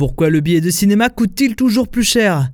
Pourquoi le billet de cinéma coûte-t-il toujours plus cher?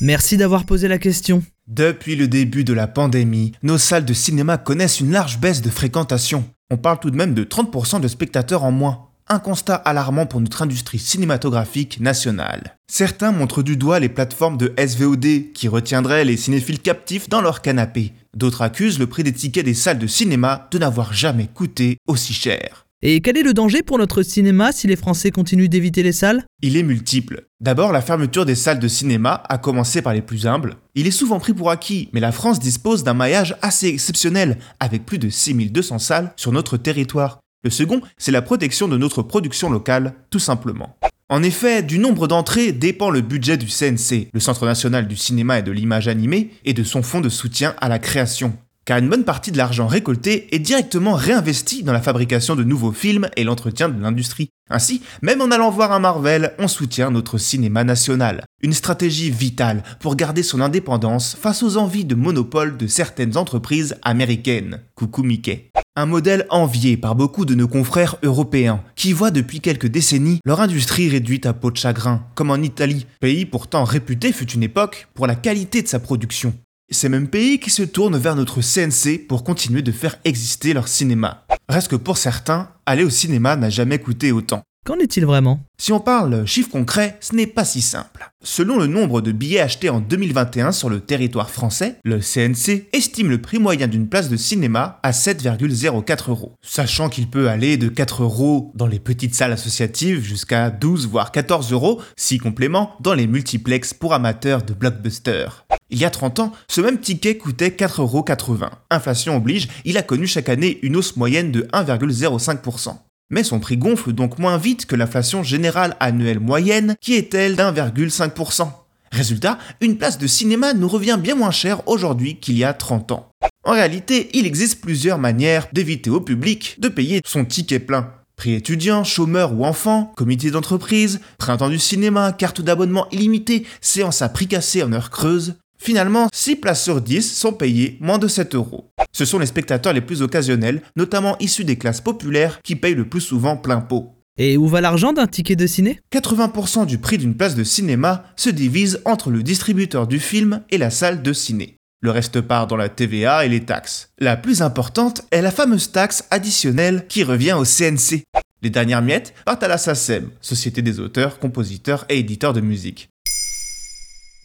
Merci d'avoir posé la question. Depuis le début de la pandémie, nos salles de cinéma connaissent une large baisse de fréquentation. On parle tout de même de 30% de spectateurs en moins. Un constat alarmant pour notre industrie cinématographique nationale. Certains montrent du doigt les plateformes de SVOD qui retiendraient les cinéphiles captifs dans leur canapé. D'autres accusent le prix des tickets des salles de cinéma de n'avoir jamais coûté aussi cher. Et quel est le danger pour notre cinéma si les Français continuent d'éviter les salles? Il est multiple. D'abord, la fermeture des salles de cinéma, a commencé par les plus humbles. Il est souvent pris pour acquis, mais la France dispose d'un maillage assez exceptionnel, avec plus de 6200 salles sur notre territoire. Le second, c'est la protection de notre production locale, tout simplement. En effet, du nombre d'entrées dépend le budget du CNC, le Centre national du cinéma et de l'image animée, et de son fonds de soutien à la création car une bonne partie de l'argent récolté est directement réinvesti dans la fabrication de nouveaux films et l'entretien de l'industrie. Ainsi, même en allant voir un Marvel, on soutient notre cinéma national. Une stratégie vitale pour garder son indépendance face aux envies de monopole de certaines entreprises américaines. Coucou Mickey. Un modèle envié par beaucoup de nos confrères européens, qui voient depuis quelques décennies leur industrie réduite à peau de chagrin, comme en Italie, pays pourtant réputé fut une époque pour la qualité de sa production. Ces mêmes pays qui se tournent vers notre CNC pour continuer de faire exister leur cinéma. Reste que pour certains, aller au cinéma n'a jamais coûté autant. Qu'en est-il vraiment? Si on parle chiffres concrets, ce n'est pas si simple. Selon le nombre de billets achetés en 2021 sur le territoire français, le CNC estime le prix moyen d'une place de cinéma à 7,04 euros. Sachant qu'il peut aller de 4 euros dans les petites salles associatives jusqu'à 12 voire 14 euros, si complément, dans les multiplex pour amateurs de blockbusters. Il y a 30 ans, ce même ticket coûtait 4,80€. Inflation oblige, il a connu chaque année une hausse moyenne de 1,05%. Mais son prix gonfle donc moins vite que l'inflation générale annuelle moyenne qui est elle d'1,5%. Résultat, une place de cinéma nous revient bien moins cher aujourd'hui qu'il y a 30 ans. En réalité, il existe plusieurs manières d'éviter au public de payer son ticket plein. Prix étudiant, chômeur ou enfant, comité d'entreprise, printemps du cinéma, carte d'abonnement illimitée, séance à prix cassé en heure creuse. Finalement, 6 places sur 10 sont payées moins de 7 euros. Ce sont les spectateurs les plus occasionnels, notamment issus des classes populaires, qui payent le plus souvent plein pot. Et où va l'argent d'un ticket de ciné? 80% du prix d'une place de cinéma se divise entre le distributeur du film et la salle de ciné. Le reste part dans la TVA et les taxes. La plus importante est la fameuse taxe additionnelle qui revient au CNC. Les dernières miettes partent à la SACEM, Société des auteurs, compositeurs et éditeurs de musique.